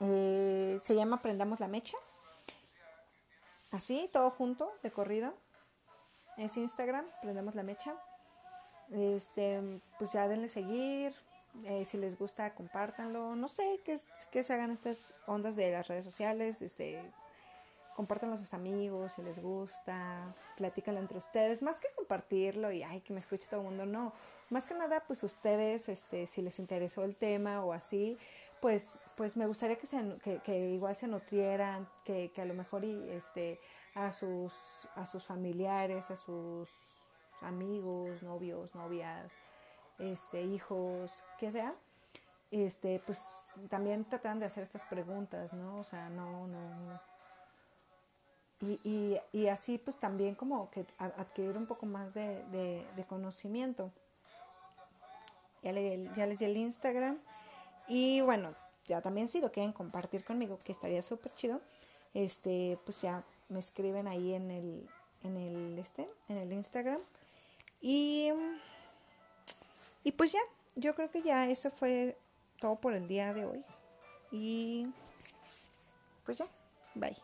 Eh, se llama Prendamos la Mecha. Así, todo junto, de corrido. Es Instagram, Prendamos la Mecha. Este, pues ya denle seguir. Eh, si les gusta, compártanlo. No sé qué, qué se hagan estas ondas de las redes sociales. Este, compártanlo a sus amigos si les gusta. Platícanlo entre ustedes. Más que compartirlo y ay, que me escuche todo el mundo, no. Más que nada, pues ustedes, este, si les interesó el tema o así, pues, pues me gustaría que, se, que, igual se nutrieran, que, que a lo mejor y, este, a sus, a sus familiares, a sus amigos, novios, novias, este, hijos, que sea, este, pues también tratan de hacer estas preguntas, ¿no? O sea, no, no. Y, y, así pues también como que adquirir un poco más de, de, conocimiento. Ya les di el Instagram. Y bueno, ya también si lo quieren compartir conmigo, que estaría súper chido, este, pues ya me escriben ahí en el, en el, este, en el Instagram. Y, y pues ya, yo creo que ya eso fue todo por el día de hoy. Y pues ya, bye.